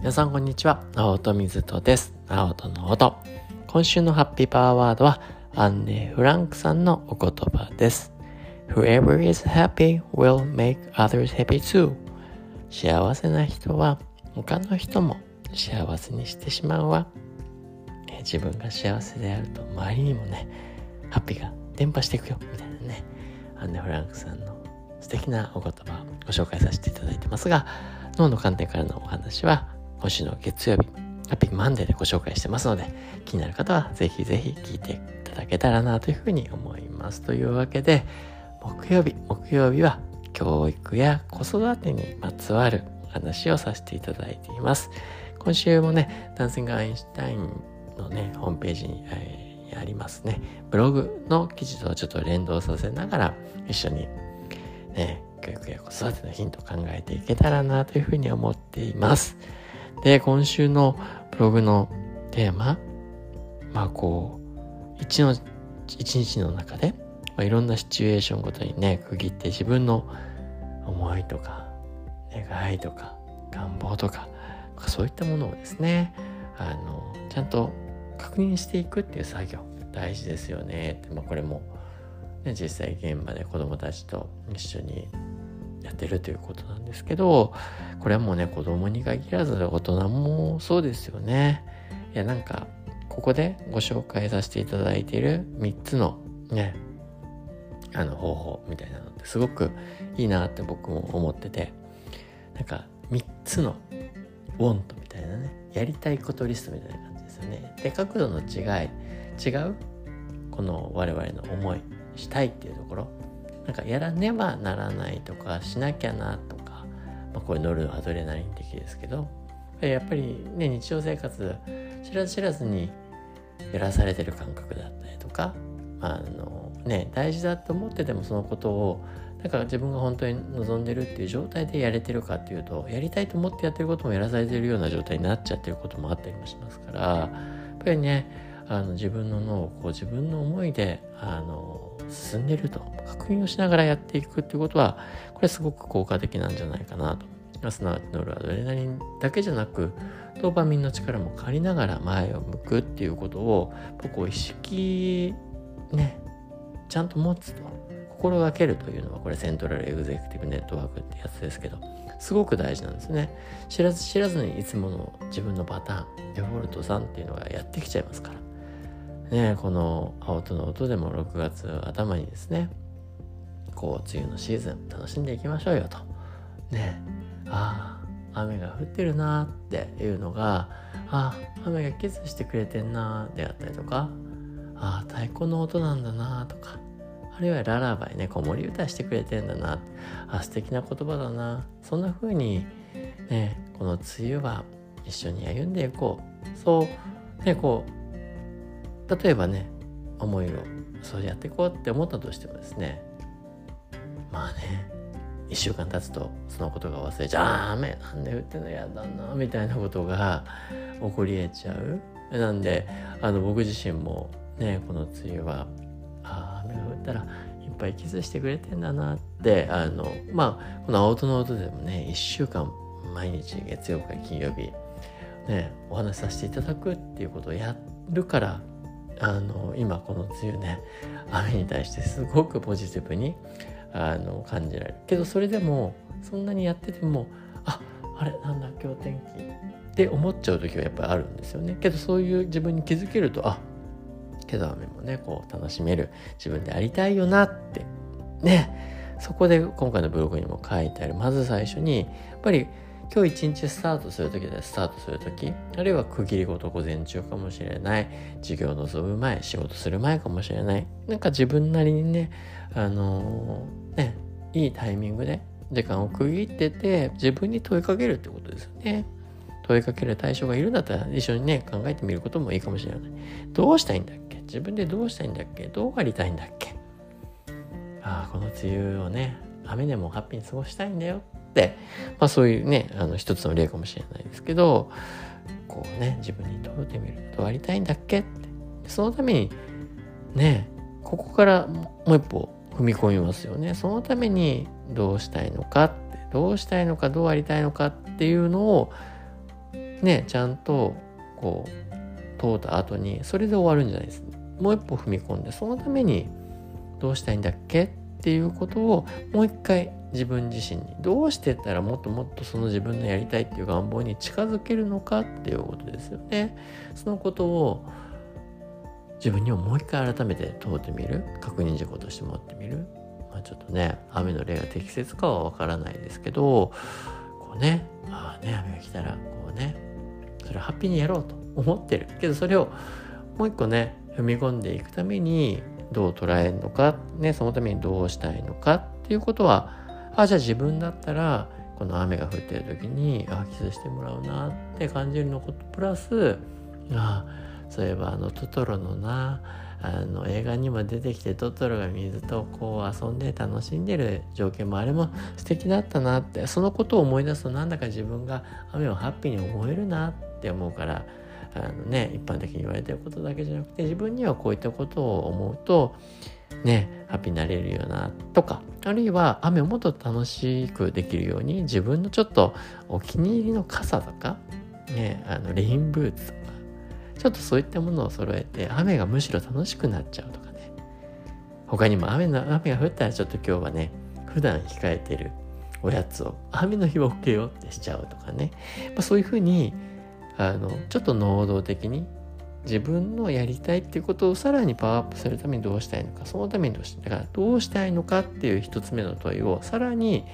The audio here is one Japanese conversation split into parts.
皆さんこんにちは。青と水戸です。青との音。今週のハッピーパワーワードは、アンネ・フランクさんのお言葉です。Whoever is happy will make others happy too. 幸せな人は他の人も幸せにしてしまうわ。自分が幸せであると周りにもね、ハッピーが伝播していくよ、みたいなね。アンネ・フランクさんの素敵なお言葉をご紹介させていただいてますが、脳の観点からのお話は今週の月曜日、ハッピーマンデーでご紹介してますので、気になる方はぜひぜひ聞いていただけたらなというふうに思います。というわけで、木曜日、木曜日は教育や子育てにまつわる話をさせていただいています。今週もね、ダンシング・アインシュタインのね、ホームページに、えー、ありますね、ブログの記事とちょっと連動させながら一緒にね、教育や子育てのヒントを考えていけたらなというふうに思っています。で、今週のブログのテーマ、まあこう、一の、一日の中で、まあ、いろんなシチュエーションごとにね、区切って自分の思いとか、願いとか、願望とか、そういったものをですね、あの、ちゃんと確認していくっていう作業、大事ですよね。まあ、これも、ね、実際現場で子供たちと一緒にやってるということなんですけどこれはもうね子供に限らず大人もそうですよね。いやなんかここでご紹介させていただいている3つのねあの方法みたいなのってすごくいいなって僕も思っててなんか3つのウォントみたいなねやりたいことリストみたいな感じですよね。で角度の違い違うこの我々の思いしたいっていうところ。なんかやらねばならないとかしなきゃなとか、まあ、これ乗るアドレナリン的ですけどやっぱりね日常生活知らず知らずにやらされてる感覚だったりとかあのね大事だと思っててもそのことをだか自分が本当に望んでるっていう状態でやれてるかっていうとやりたいと思ってやってることもやらされてるような状態になっちゃってることもあったりもしますからやっぱりねあの自分の脳をこう自分の思いであの進んでると確認をしながらやってい。くっていうことはこれすごく効果的なんじゃないかなと。すなわちノルアドレナリンだけじゃなくドーパミンの力も借りながら前を向くっていうことを僕を意識ねちゃんと持つと心がけるというのはこれセントラルエグゼクティブネットワークってやつですけどすごく大事なんですね。知らず知らずにいつもの自分のパターンデフォルト3っていうのがやってきちゃいますから。ね、この青との音でも6月頭にですね、こう、梅雨のシーズン楽しんでいきましょうよと。ね、ああ、雨が降ってるなっていうのが、あ、雨がキスしてくれてんなであったりとか、ああ、太鼓の音なんだなとか、あるいはララバイね、子守歌してくれてんだな。あ、素敵な言葉だな。そんな風に、ね、この梅雨は一緒に歩んでいこう。そう、ね、こう、例えばね思いをそうやっていこうって思ったとしてもですねまあね1週間経つとそのことが忘れちゃう。あ雨なんで降ってんの嫌だなみたいなことが起こり得ちゃう。なんであの僕自身もねこの梅雨はあ雨が降ったらいっぱいキスしてくれてんだなってあのまあこの青との音でもね1週間毎日月曜から金曜日ねお話しさせていただくっていうことをやるからあの今この梅雨ね雨に対してすごくポジティブにあの感じられる。けどそれでもそんなにやっててもああれなんだ今日天気って思っちゃう時はやっぱりあるんですよね。けどそういう自分に気づけるとあけど雨もねこう楽しめる自分でありたいよなって。ね。そこで今回のブログにも書いてある。まず最初にやっぱり今日一日スタートする時でスタートする時あるいは区切りごと午前中かもしれない。授業を望む前仕事する前かもしれない。なんか自分なりにねあのー、ねいいタイミングで時間を区切ってて自分に問いかけるってことですよね。問いかける対象がいるんだったら一緒にね考えてみることもいいかもしれない。どうしたいんだっけ？自分でどうしたいんだっけ？どうありたいんだっけ？ああこの梅雨をね雨でもハッピーに過ごしたいんだよ、まあそういうね、あの一つの例かもしれないですけど、こうね、自分に問うてみる。どうありたいんだっけって。そのために、ね、ここからもう一歩踏み込みますよね。そのためにどうしたいのかって、どうしたいのか、どうありたいのかっていうのをねちゃんとこう通った後にそれで終わるんじゃないですもう一歩踏み込んでそのためにどうしたいんだっけっていうことをもう一回自分自身にどうしてったらもっともっとその自分のやりたいっていう願望に近づけるのかっていうことですよね。そのことを自分にももう一回改めて問うてみる。確認事項として持ってみる、まあ、ちょっとね雨の例が適切かはわからないですけどこうねああね雨が来たらこうねそれハッピーにやろうと思ってる。けどそれをもう一個ね踏み込んでいくためにどう捉えるのか、ね、そのためにどうしたいのかっていうことはあじゃあ自分だったらこの雨が降ってる時にあキスしてもらうなって感じるのことプラスあそういえばあのトトロのなあの映画にも出てきてトトロが水とこう遊んで楽しんでる情景もあれも素敵だったなってそのことを思い出すとなんだか自分が雨をハッピーに思えるなって思うからあのね一般的に言われてることだけじゃなくて自分にはこういったことを思うとねハッピーになれるよなとかあるいは雨をもっと楽しくできるように自分のちょっとお気に入りの傘とかねあのレインブーツとかちょっとそういったものを揃えて雨がむしろ楽しくなっちゃうとかね。他にも雨の雨が降ったらちょっと今日はね普段控えてるおやつを雨の日を受けようってしちゃうとかね、まあ、そういうふうにあのちょっと能動的に自分のやりたいっていうことをさらにパワーアップするためにどうしたいのかそのためにどうしたいだからどうしたいのかっていう一つ目の問いをさらに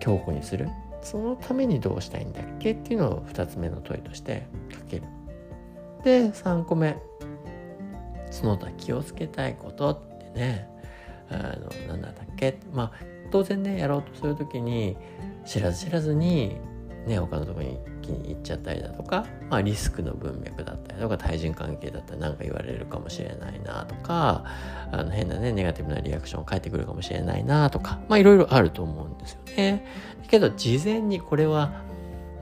強固にする。そのためにどうしたいんだっけっていうのを二つ目の問いとしてかける。で3個目。その他気をつけたいことってね。あの何だったっけ？まあ当然ねやろうとする時に知らず知らずにね他のとこに気にっちゃったりだとか、まあ、リスクの文脈だったりとか対人関係だったら何か言われるかもしれないなとかあの変なねネガティブなリアクション返ってくるかもしれないなとかまあいろいろあると思うんですよね。けど事前にこれは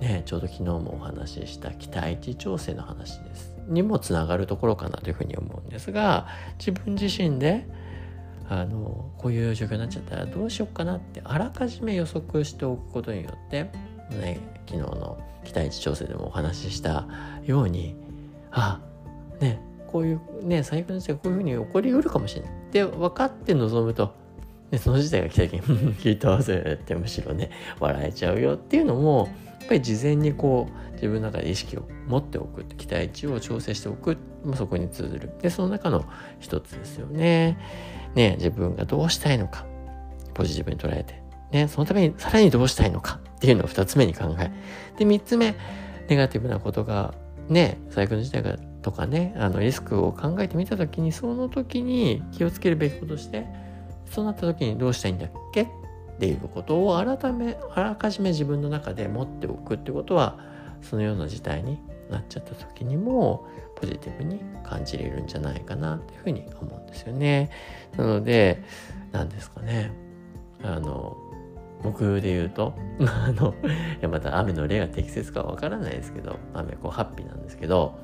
ねちょうど昨日もお話しした期待値調整の話ですにもつながるところかなというふうに思うんですが自分自身であのこういう状況になっちゃったらどうしようかなってあらかじめ予測しておくことによってね、昨日の期待値調整でもお話ししたようにあねこういうね最悪の事態こういうふうに起こりうるかもしれない。って分かって臨むと、ね、その事態が来た時に聞いたわせってむしろね笑えちゃうよっていうのもやっぱり事前にこう自分の中で意識を持っておく期待値を調整しておくそこに通ずる。でその中の一つですよね。ね自分がどうしたいのかポジティブに捉えて。ね、そのためにさらにどうしたいのか。っていうのを二つ目に考え。で、三つ目、ネガティブなことが、ね、最悪の事態がとかね、あのリスクを考えてみたときに、その時に気をつけるべきことして、そうなった時にどうしたいんだっけ？っていうことを改め、あらかじめ自分の中で持っておくってことは、そのような事態になっちゃった時にも、ポジティブに感じれるんじゃないかなっていうふうに思うんですよね。なので、何ですかね。あの、僕で言うと、あの、いやまた雨の例が適切かわからないですけど、雨こうハッピーなんですけど、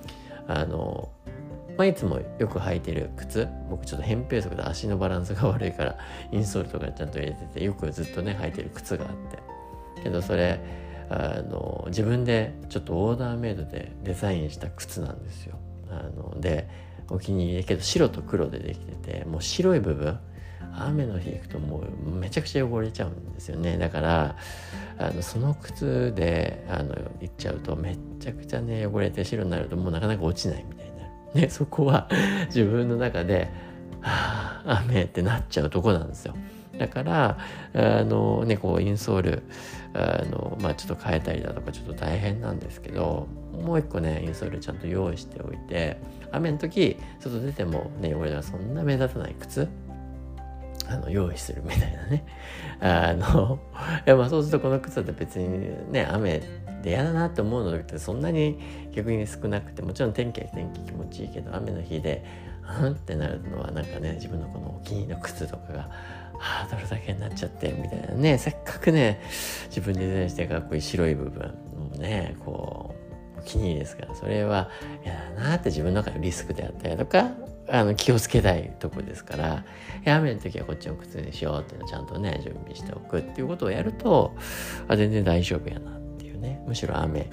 あの、まあ、いつもよく履いてる靴、僕ちょっと扁平足で足のバランスが悪いから、インソールとかちゃんと入れてて、よくずっとね、履いてる靴があって。けどそれ、あの、自分でちょっとオーダーメイドでデザインした靴なんですよ。あの、で、お気に入りだけど白と黒でできてて、もう白い部分、雨の日行くともうめちゃくちゃ汚れちゃうんですよね。だからあのその靴であの行っちゃうとめちゃくちゃね汚れて白になるともうなかなか落ちないみたいにな。る、ね、そこは自分の中で「はあ雨」ってなっちゃうとこなんですよ。だからあのねこうインソールあのまあちょっと変えたりだとかちょっと大変なんですけどもう一個ねインソールちゃんと用意しておいて雨の時外出てもね汚れがそんな目立たない靴あの用意するみたいなね。あの、いやまあそうするとこの靴だと別にね、雨で嫌だなって思うのってそんなに逆に少なくて、もちろん天気は天気気持ちいいけど、雨の日で、うんってなるのはなんかね、自分のこのお気に入りの靴とかが、ハードルだけになっちゃってみたいなね、せっかくね、自分でデザインしてかっこいい白い部分をね、こう、お気に入りですから、それは嫌だなって自分の中でリスクであったりとか、あの気をつけたいとこですから雨の時はこっちの靴にしようっていうのをちゃんとね準備しておくっていうことをやるとあ全然大丈夫やなっていうね。むしろ雨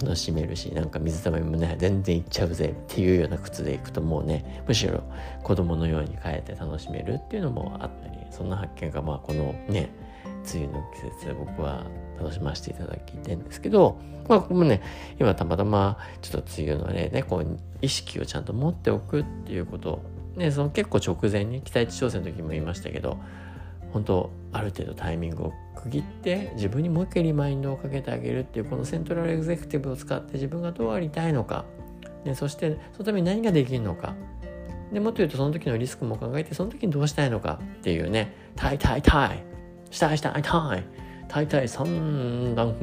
楽しめるしなんか水たまりもね全然行っちゃうぜっていうような靴で行くともうねむしろ子供のように変えて楽しめるっていうのもあったりそんな発見がまあこのね梅雨の季節で僕は楽しませていただきたいんですけど、まあ、僕もね、今たまたまちょっと梅雨の例で、こう、意識をちゃんと持っておくっていうこと、ね、その結構直前に期待値調整の時も言いましたけど、本当ある程度タイミングを区切って自分にもう一回リマインドをかけてあげるっていうこのセントラルエグゼクティブを使って自分がどうありたいのか、ね、そしてそのために何ができるのか。でもっと言うとその時のリスクも考えてその時にどうしたいのかっていうね「タイタイタイ。したいしたいたい大体三段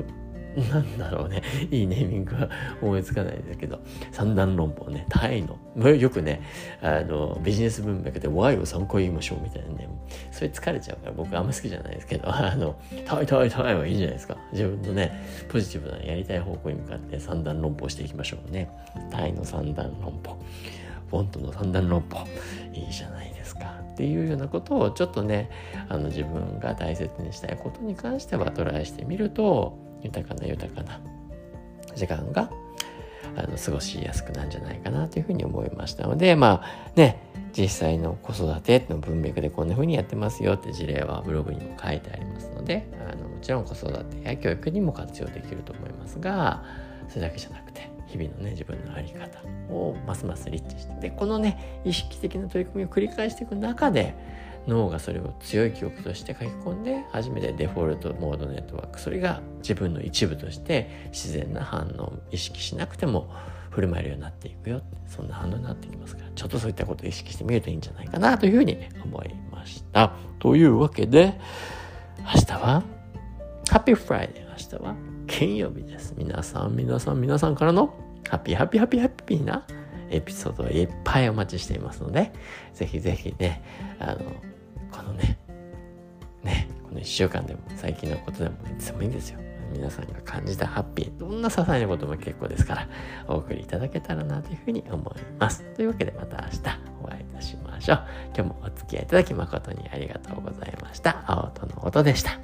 なんだろうね。いいネーミングは思いつかないですけど、三段論法ね、タイの。よくね、あの、ビジネス文脈で Y を3個言いましょうみたいなね、それ疲れちゃうから僕あんま好きじゃないですけど、あの、タイタイタイはいいじゃないですか。自分のね、ポジティブなやりたい方向に向かって三段論法していきましょうね。タイの三段論法。フォントの三段論法。いいじゃないですか。っていうようなことをちょっとねあの自分が大切にしたいことに関してはトライしてみると豊かな豊かな時間があの過ごしやすくなるんじゃないかなというふうに思いましたのでまあね実際の子育ての文脈でこんな風にやってますよって事例はブログにも書いてありますのであのもちろん子育てや教育にも活用できると思いますがそれだけじゃなくて日々のね自分の在り方をますますリッチして。でこのね意識的な取り組みを繰り返していく中で脳がそれを強い記憶として書き込んで初めてデフォルトモードネットワーク。それが自分の一部として自然な反応を意識しなくても振る舞えるようになっていくよそんな反応になってきますからちょっとそういったことを意識してみるといいんじゃないかなというふうに思いました。というわけで明日はハッピーフライデー明日は金曜日です皆さん皆さん皆さんからのハッピーハッピーハッピーハッピーなエピソードをいっぱいお待ちしていますので、ぜひぜひね、あの、このね、ね、この1週間でも最近のことでもいつでもいいんですよ。皆さんが感じたハッピー、どんな些細なことも結構ですから、お送りいただけたらなというふうに思います。というわけでまた明日お会いいたしましょう。今日もお付き合いいただき誠にありがとうございました。青との音でした。